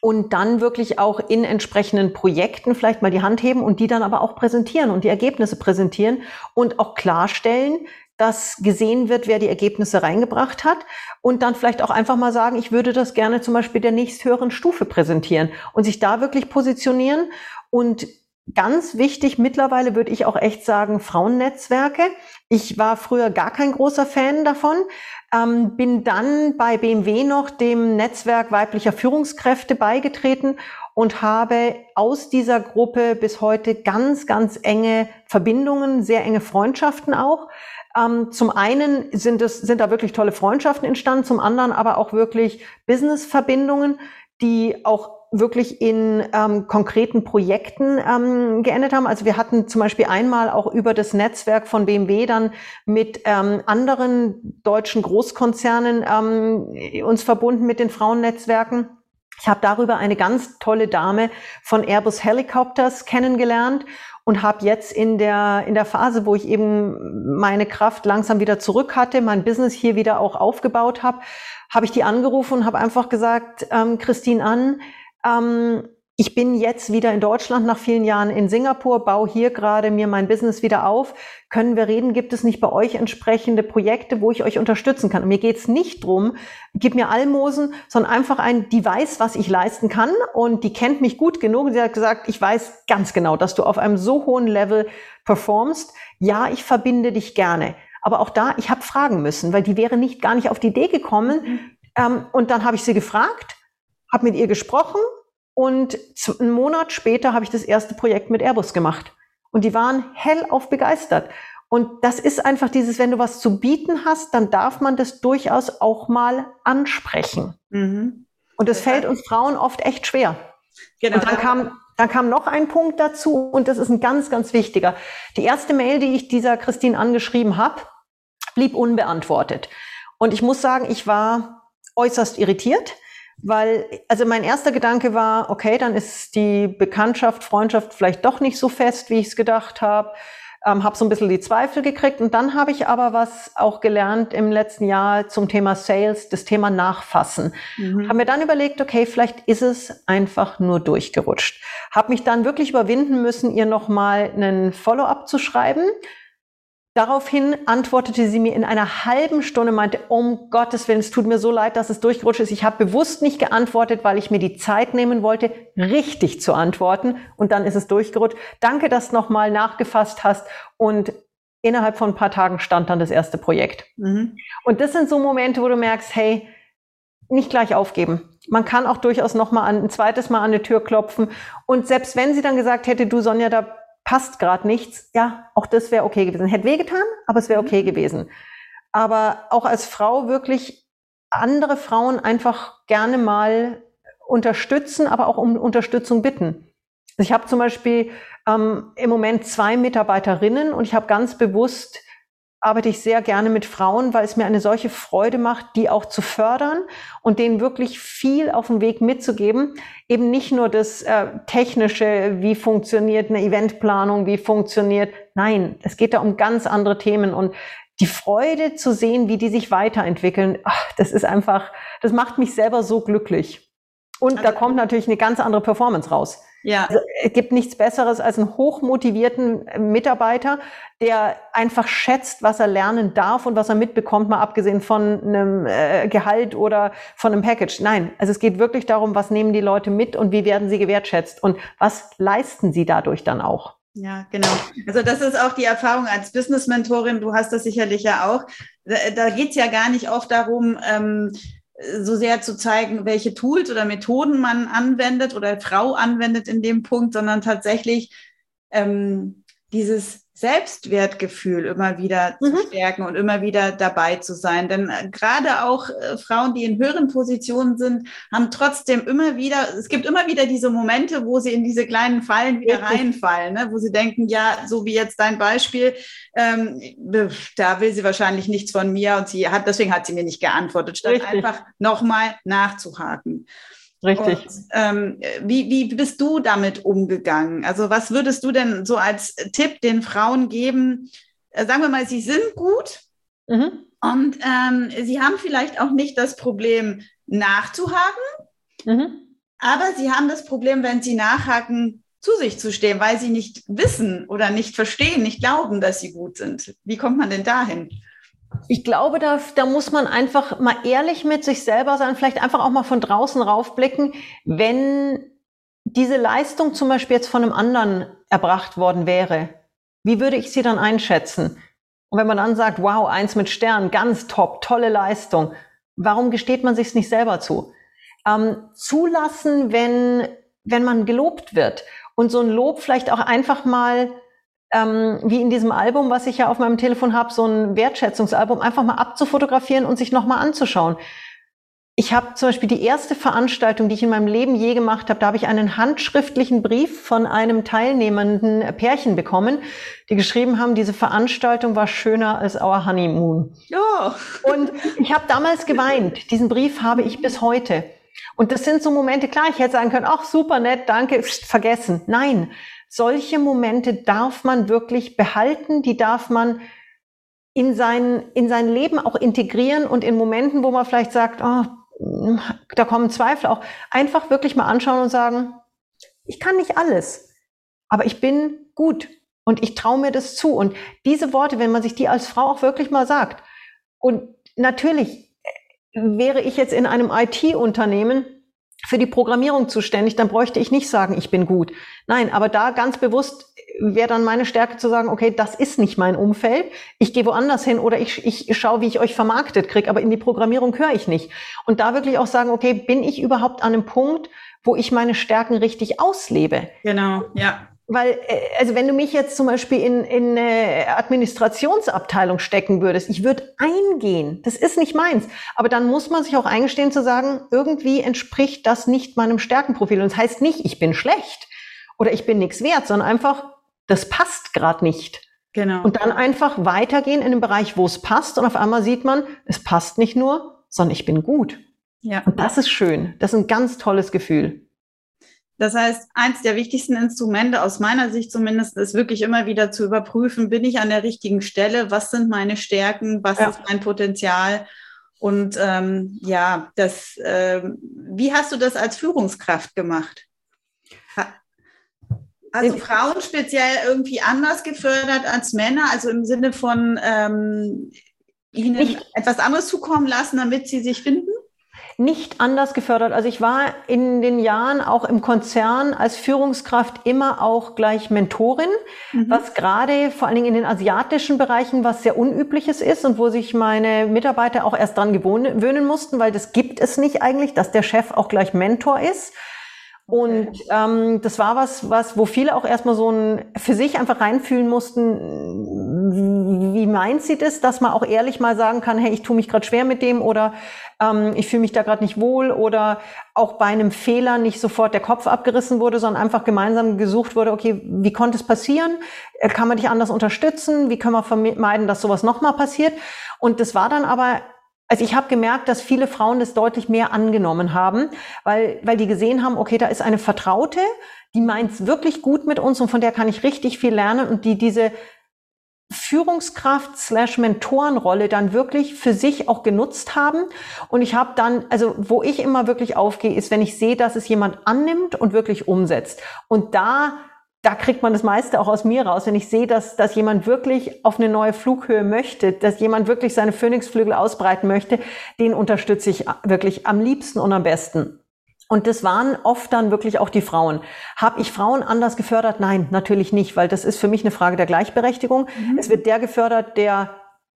und dann wirklich auch in entsprechenden Projekten vielleicht mal die Hand heben und die dann aber auch präsentieren und die Ergebnisse präsentieren und auch klarstellen, dass gesehen wird, wer die Ergebnisse reingebracht hat und dann vielleicht auch einfach mal sagen, ich würde das gerne zum Beispiel der nächsthöheren Stufe präsentieren und sich da wirklich positionieren und Ganz wichtig mittlerweile würde ich auch echt sagen, Frauennetzwerke. Ich war früher gar kein großer Fan davon, ähm, bin dann bei BMW noch dem Netzwerk weiblicher Führungskräfte beigetreten und habe aus dieser Gruppe bis heute ganz, ganz enge Verbindungen, sehr enge Freundschaften auch. Ähm, zum einen sind es, sind da wirklich tolle Freundschaften entstanden, zum anderen aber auch wirklich Business-Verbindungen, die auch wirklich in ähm, konkreten Projekten ähm, geendet haben. Also wir hatten zum Beispiel einmal auch über das Netzwerk von BMW dann mit ähm, anderen deutschen Großkonzernen ähm, uns verbunden mit den Frauennetzwerken. Ich habe darüber eine ganz tolle Dame von Airbus Helicopters kennengelernt und habe jetzt in der, in der Phase, wo ich eben meine Kraft langsam wieder zurück hatte, mein Business hier wieder auch aufgebaut habe, habe ich die angerufen und habe einfach gesagt, ähm, Christine an, ähm, ich bin jetzt wieder in Deutschland nach vielen Jahren in Singapur, baue hier gerade mir mein Business wieder auf. Können wir reden? Gibt es nicht bei euch entsprechende Projekte, wo ich euch unterstützen kann? Und mir geht es nicht drum, gib mir Almosen, sondern einfach ein, die weiß, was ich leisten kann und die kennt mich gut genug. Und sie hat gesagt, ich weiß ganz genau, dass du auf einem so hohen Level performst. Ja, ich verbinde dich gerne. Aber auch da, ich habe fragen müssen, weil die wäre nicht gar nicht auf die Idee gekommen. Mhm. Ähm, und dann habe ich sie gefragt, habe mit ihr gesprochen und einen Monat später habe ich das erste Projekt mit Airbus gemacht. Und die waren hellauf begeistert. Und das ist einfach dieses, wenn du was zu bieten hast, dann darf man das durchaus auch mal ansprechen. Mhm. Und das fällt uns Frauen oft echt schwer. Genau. Und dann kam, dann kam noch ein Punkt dazu und das ist ein ganz, ganz wichtiger. Die erste Mail, die ich dieser Christine angeschrieben habe, blieb unbeantwortet. Und ich muss sagen, ich war äußerst irritiert, weil, also mein erster Gedanke war, okay, dann ist die Bekanntschaft, Freundschaft vielleicht doch nicht so fest, wie ich es gedacht habe. Ähm, habe so ein bisschen die Zweifel gekriegt und dann habe ich aber was auch gelernt im letzten Jahr zum Thema Sales, das Thema Nachfassen. Mhm. Habe mir dann überlegt, okay, vielleicht ist es einfach nur durchgerutscht. Habe mich dann wirklich überwinden müssen, ihr nochmal einen Follow-up zu schreiben Daraufhin antwortete sie mir in einer halben Stunde, meinte, um Gottes Willen, es tut mir so leid, dass es durchgerutscht ist. Ich habe bewusst nicht geantwortet, weil ich mir die Zeit nehmen wollte, richtig zu antworten. Und dann ist es durchgerutscht. Danke, dass du nochmal nachgefasst hast. Und innerhalb von ein paar Tagen stand dann das erste Projekt. Mhm. Und das sind so Momente, wo du merkst, hey, nicht gleich aufgeben. Man kann auch durchaus nochmal ein zweites Mal an eine Tür klopfen. Und selbst wenn sie dann gesagt hätte, du Sonja, da passt gerade nichts, ja, auch das wäre okay gewesen. Hätte wehgetan, aber es wäre okay mhm. gewesen. Aber auch als Frau wirklich andere Frauen einfach gerne mal unterstützen, aber auch um Unterstützung bitten. Ich habe zum Beispiel ähm, im Moment zwei Mitarbeiterinnen und ich habe ganz bewusst arbeite ich sehr gerne mit Frauen, weil es mir eine solche Freude macht, die auch zu fördern und denen wirklich viel auf dem Weg mitzugeben. Eben nicht nur das äh, technische, wie funktioniert eine Eventplanung, wie funktioniert. Nein, es geht da um ganz andere Themen und die Freude zu sehen, wie die sich weiterentwickeln, ach, das ist einfach, das macht mich selber so glücklich. Und also, da kommt natürlich eine ganz andere Performance raus. Ja. Also, es gibt nichts Besseres als einen hochmotivierten äh, Mitarbeiter, der einfach schätzt, was er lernen darf und was er mitbekommt, mal abgesehen von einem äh, Gehalt oder von einem Package. Nein, also es geht wirklich darum, was nehmen die Leute mit und wie werden sie gewertschätzt und was leisten sie dadurch dann auch. Ja, genau. Also das ist auch die Erfahrung als Business-Mentorin. Du hast das sicherlich ja auch. Da, da geht es ja gar nicht oft darum, ähm, so sehr zu zeigen, welche Tools oder Methoden man anwendet oder Frau anwendet in dem Punkt, sondern tatsächlich ähm, dieses Selbstwertgefühl immer wieder mhm. zu stärken und immer wieder dabei zu sein. Denn äh, gerade auch äh, Frauen, die in höheren Positionen sind, haben trotzdem immer wieder, es gibt immer wieder diese Momente, wo sie in diese kleinen Fallen wieder Richtig. reinfallen, ne? wo sie denken, ja, so wie jetzt dein Beispiel, ähm, da will sie wahrscheinlich nichts von mir und sie hat, deswegen hat sie mir nicht geantwortet, statt Richtig. einfach nochmal nachzuhaken. Richtig. Und, ähm, wie, wie bist du damit umgegangen? Also was würdest du denn so als Tipp den Frauen geben? Äh, sagen wir mal, sie sind gut mhm. und ähm, sie haben vielleicht auch nicht das Problem nachzuhaken, mhm. aber sie haben das Problem, wenn sie nachhaken, zu sich zu stehen, weil sie nicht wissen oder nicht verstehen, nicht glauben, dass sie gut sind. Wie kommt man denn dahin? Ich glaube, da, da muss man einfach mal ehrlich mit sich selber sein, vielleicht einfach auch mal von draußen raufblicken, wenn diese Leistung zum Beispiel jetzt von einem anderen erbracht worden wäre. Wie würde ich sie dann einschätzen? Und wenn man dann sagt, wow, eins mit Stern, ganz top, tolle Leistung, warum gesteht man sich nicht selber zu? Ähm, zulassen, wenn, wenn man gelobt wird und so ein Lob vielleicht auch einfach mal ähm, wie in diesem Album, was ich ja auf meinem Telefon habe, so ein Wertschätzungsalbum, einfach mal abzufotografieren und sich nochmal anzuschauen. Ich habe zum Beispiel die erste Veranstaltung, die ich in meinem Leben je gemacht habe, da habe ich einen handschriftlichen Brief von einem teilnehmenden Pärchen bekommen, die geschrieben haben, diese Veranstaltung war schöner als our honeymoon. Ja. Und ich habe damals geweint. Diesen Brief habe ich bis heute. Und das sind so Momente, klar, ich hätte sagen können, ach, super nett, danke, vergessen. Nein, solche Momente darf man wirklich behalten, die darf man in sein, in sein Leben auch integrieren und in Momenten, wo man vielleicht sagt, oh, da kommen Zweifel auch, einfach wirklich mal anschauen und sagen, ich kann nicht alles, aber ich bin gut und ich traue mir das zu. Und diese Worte, wenn man sich die als Frau auch wirklich mal sagt, und natürlich wäre ich jetzt in einem IT-Unternehmen für die Programmierung zuständig, dann bräuchte ich nicht sagen, ich bin gut. Nein, aber da ganz bewusst wäre dann meine Stärke zu sagen, okay, das ist nicht mein Umfeld, ich gehe woanders hin oder ich, ich schaue, wie ich euch vermarktet kriege, aber in die Programmierung höre ich nicht. Und da wirklich auch sagen, okay, bin ich überhaupt an einem Punkt, wo ich meine Stärken richtig auslebe? Genau, ja. Weil, äh, also wenn du mich jetzt zum Beispiel in, in eine Administrationsabteilung stecken würdest, ich würde eingehen. Das ist nicht meins. Aber dann muss man sich auch eingestehen zu sagen, irgendwie entspricht das nicht meinem Stärkenprofil. Und das heißt nicht, ich bin schlecht oder ich bin nichts wert, sondern einfach, das passt gerade nicht. Genau. Und dann einfach weitergehen in den Bereich, wo es passt. Und auf einmal sieht man, es passt nicht nur, sondern ich bin gut. Ja. Und das ist schön. Das ist ein ganz tolles Gefühl. Das heißt, eins der wichtigsten Instrumente aus meiner Sicht zumindest ist wirklich immer wieder zu überprüfen, bin ich an der richtigen Stelle, was sind meine Stärken, was ja. ist mein Potenzial und ähm, ja, das, äh, wie hast du das als Führungskraft gemacht? Also Frauen speziell irgendwie anders gefördert als Männer, also im Sinne von ähm, ihnen ich, etwas anderes zukommen lassen, damit sie sich finden? Nicht anders gefördert. Also ich war in den Jahren auch im Konzern als Führungskraft immer auch gleich Mentorin, mhm. was gerade vor allen Dingen in den asiatischen Bereichen was sehr unübliches ist und wo sich meine Mitarbeiter auch erst dran gewöhnen mussten, weil das gibt es nicht eigentlich, dass der Chef auch gleich Mentor ist. Und ähm, das war was, was, wo viele auch erstmal so ein für sich einfach reinfühlen mussten, wie meint sie das, dass man auch ehrlich mal sagen kann, hey, ich tue mich gerade schwer mit dem oder ähm, ich fühle mich da gerade nicht wohl oder auch bei einem Fehler nicht sofort der Kopf abgerissen wurde, sondern einfach gemeinsam gesucht wurde, okay, wie konnte es passieren? Äh, kann man dich anders unterstützen? Wie können wir vermeiden, dass sowas nochmal passiert? Und das war dann aber also ich habe gemerkt, dass viele Frauen das deutlich mehr angenommen haben, weil, weil die gesehen haben, okay, da ist eine Vertraute, die meint es wirklich gut mit uns und von der kann ich richtig viel lernen und die diese Führungskraft slash Mentorenrolle dann wirklich für sich auch genutzt haben. Und ich habe dann, also wo ich immer wirklich aufgehe, ist, wenn ich sehe, dass es jemand annimmt und wirklich umsetzt. Und da da kriegt man das meiste auch aus mir raus, wenn ich sehe, dass, dass jemand wirklich auf eine neue Flughöhe möchte, dass jemand wirklich seine Phönixflügel ausbreiten möchte, den unterstütze ich wirklich am liebsten und am besten. Und das waren oft dann wirklich auch die Frauen. Habe ich Frauen anders gefördert? Nein, natürlich nicht, weil das ist für mich eine Frage der Gleichberechtigung. Mhm. Es wird der gefördert, der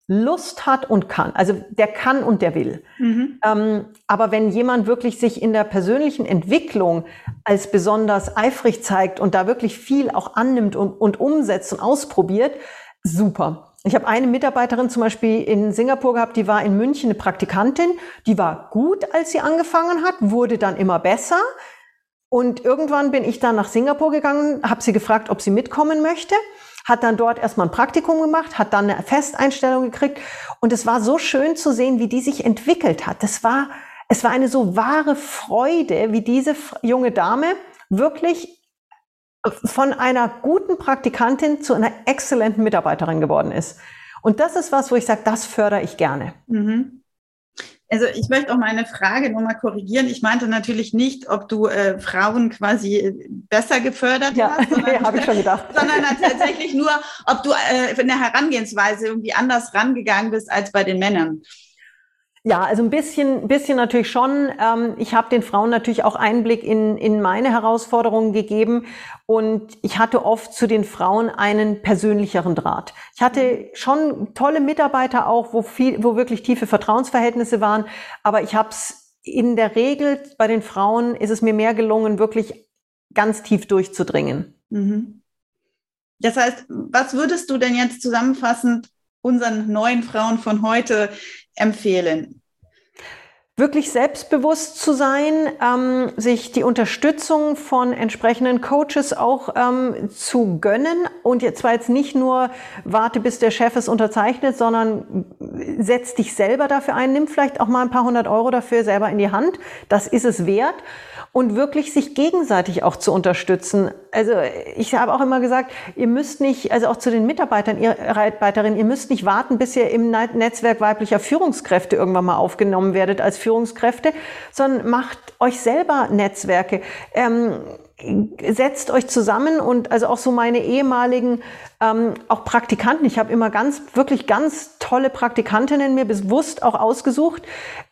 Lust hat und kann. Also der kann und der will. Mhm. Ähm, aber wenn jemand wirklich sich in der persönlichen Entwicklung als besonders eifrig zeigt und da wirklich viel auch annimmt und, und umsetzt und ausprobiert, super. Ich habe eine Mitarbeiterin zum Beispiel in Singapur gehabt, die war in München eine Praktikantin, die war gut, als sie angefangen hat, wurde dann immer besser. Und irgendwann bin ich dann nach Singapur gegangen, habe sie gefragt, ob sie mitkommen möchte hat dann dort erstmal ein Praktikum gemacht, hat dann eine Festeinstellung gekriegt und es war so schön zu sehen, wie die sich entwickelt hat. Das war, es war eine so wahre Freude, wie diese junge Dame wirklich von einer guten Praktikantin zu einer exzellenten Mitarbeiterin geworden ist. Und das ist was, wo ich sage, das fördere ich gerne. Mhm. Also ich möchte auch meine Frage nochmal korrigieren. Ich meinte natürlich nicht, ob du äh, Frauen quasi äh, besser gefördert ja, hast, sondern, [laughs] habe ich schon gedacht. [laughs] sondern tatsächlich nur, ob du äh, in der Herangehensweise irgendwie anders rangegangen bist als bei den Männern. Ja, also ein bisschen, bisschen natürlich schon. Ähm, ich habe den Frauen natürlich auch Einblick in, in meine Herausforderungen gegeben und ich hatte oft zu den Frauen einen persönlicheren Draht. Ich hatte schon tolle Mitarbeiter auch, wo viel, wo wirklich tiefe Vertrauensverhältnisse waren, aber ich habe es in der Regel bei den Frauen ist es mir mehr gelungen, wirklich ganz tief durchzudringen. Mhm. Das heißt, was würdest du denn jetzt zusammenfassend unseren neuen Frauen von heute empfehlen? Wirklich selbstbewusst zu sein, ähm, sich die Unterstützung von entsprechenden Coaches auch ähm, zu gönnen und jetzt zwar jetzt nicht nur warte, bis der Chef es unterzeichnet, sondern setz dich selber dafür ein, nimm vielleicht auch mal ein paar hundert Euro dafür selber in die Hand. Das ist es wert und wirklich sich gegenseitig auch zu unterstützen. Also ich habe auch immer gesagt, ihr müsst nicht, also auch zu den Mitarbeitern, ihr Arbeiterinnen, ihr müsst nicht warten, bis ihr im Netzwerk weiblicher Führungskräfte irgendwann mal aufgenommen werdet als Führungskräfte, sondern macht euch selber Netzwerke. Ähm, setzt euch zusammen und also auch so meine ehemaligen ähm, auch Praktikanten. Ich habe immer ganz wirklich ganz tolle Praktikantinnen mir bewusst auch ausgesucht,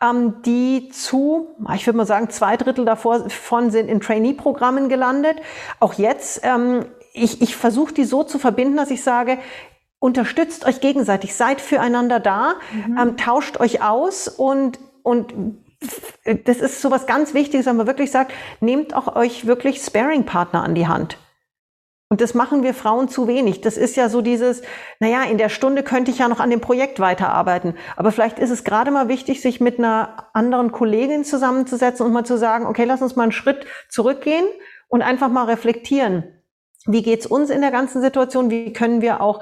ähm, die zu, ich würde mal sagen, zwei Drittel davon sind in Trainee-Programmen gelandet. Auch jetzt, ähm, ich, ich versuche die so zu verbinden, dass ich sage, unterstützt euch gegenseitig, seid füreinander da, mhm. ähm, tauscht euch aus und und das ist so was ganz Wichtiges, wenn man wirklich sagt, nehmt auch euch wirklich Sparing-Partner an die Hand. Und das machen wir Frauen zu wenig. Das ist ja so dieses, naja, in der Stunde könnte ich ja noch an dem Projekt weiterarbeiten. Aber vielleicht ist es gerade mal wichtig, sich mit einer anderen Kollegin zusammenzusetzen und mal zu sagen, okay, lass uns mal einen Schritt zurückgehen und einfach mal reflektieren. Wie geht's uns in der ganzen Situation? Wie können wir auch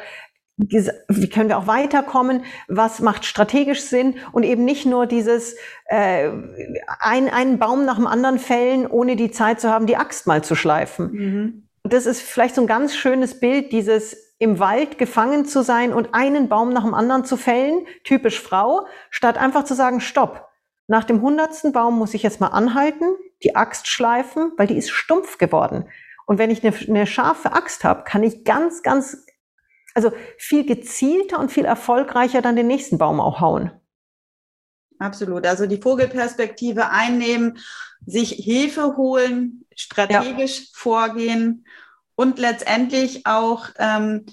wie können wir auch weiterkommen, was macht strategisch Sinn und eben nicht nur dieses äh, ein, einen Baum nach dem anderen fällen, ohne die Zeit zu haben, die Axt mal zu schleifen. Mhm. Das ist vielleicht so ein ganz schönes Bild, dieses im Wald gefangen zu sein und einen Baum nach dem anderen zu fällen, typisch Frau, statt einfach zu sagen, stopp. Nach dem hundertsten Baum muss ich jetzt mal anhalten, die Axt schleifen, weil die ist stumpf geworden. Und wenn ich eine, eine scharfe Axt habe, kann ich ganz, ganz also viel gezielter und viel erfolgreicher dann den nächsten Baum auch hauen. Absolut. Also die Vogelperspektive einnehmen, sich Hilfe holen, strategisch ja. vorgehen und letztendlich auch, ähm,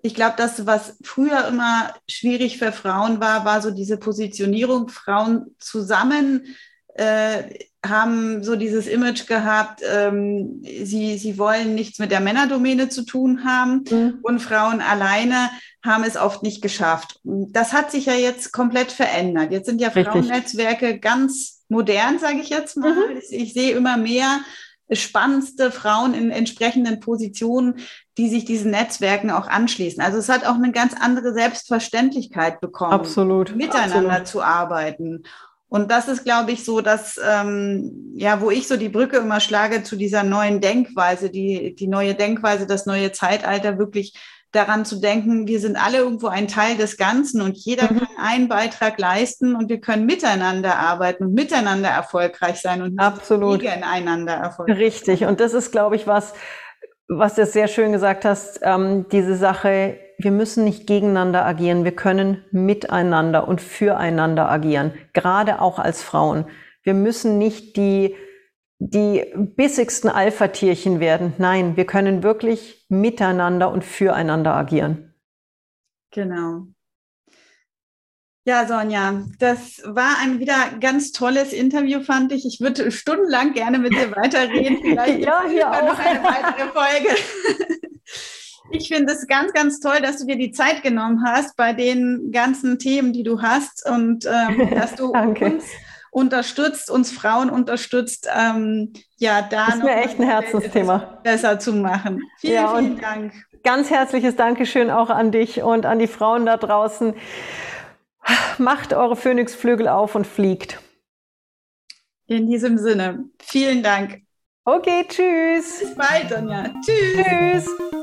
ich glaube, das, was früher immer schwierig für Frauen war, war so diese Positionierung, Frauen zusammen äh, haben so dieses Image gehabt, ähm, sie, sie wollen nichts mit der Männerdomäne zu tun haben mhm. und Frauen alleine haben es oft nicht geschafft. Das hat sich ja jetzt komplett verändert. Jetzt sind ja Frauennetzwerke ganz modern, sage ich jetzt mal. Mhm. Ich, ich sehe immer mehr spannendste Frauen in entsprechenden Positionen, die sich diesen Netzwerken auch anschließen. Also es hat auch eine ganz andere Selbstverständlichkeit bekommen, Absolut. miteinander Absolut. zu arbeiten. Und das ist, glaube ich, so, dass, ähm, ja, wo ich so die Brücke immer schlage zu dieser neuen Denkweise, die, die neue Denkweise, das neue Zeitalter, wirklich daran zu denken, wir sind alle irgendwo ein Teil des Ganzen und jeder mhm. kann einen Beitrag leisten und wir können miteinander arbeiten und miteinander erfolgreich sein und Absolut. gegeneinander erfolgreich Richtig. Und das ist, glaube ich, was, was du sehr schön gesagt hast, ähm, diese Sache, wir müssen nicht gegeneinander agieren, wir können miteinander und füreinander agieren, gerade auch als Frauen. Wir müssen nicht die, die bissigsten Alpha-Tierchen werden. Nein, wir können wirklich miteinander und füreinander agieren. Genau. Ja, Sonja, das war ein wieder ganz tolles Interview, fand ich. Ich würde stundenlang gerne mit dir weiterreden. [laughs] Vielleicht ja, hier auch. noch eine weitere Folge. [laughs] Ich finde es ganz, ganz toll, dass du dir die Zeit genommen hast bei den ganzen Themen, die du hast und ähm, [laughs] dass du uns unterstützt, uns Frauen unterstützt, ähm, ja, da das ist mir echt ein Herzensthema. besser zu machen. Vielen, ja, vielen Dank. Ganz herzliches Dankeschön auch an dich und an die Frauen da draußen. Macht eure Phönixflügel auf und fliegt. In diesem Sinne, vielen Dank. Okay, tschüss. Bis bald, Sonja. Tschüss. Tschüss.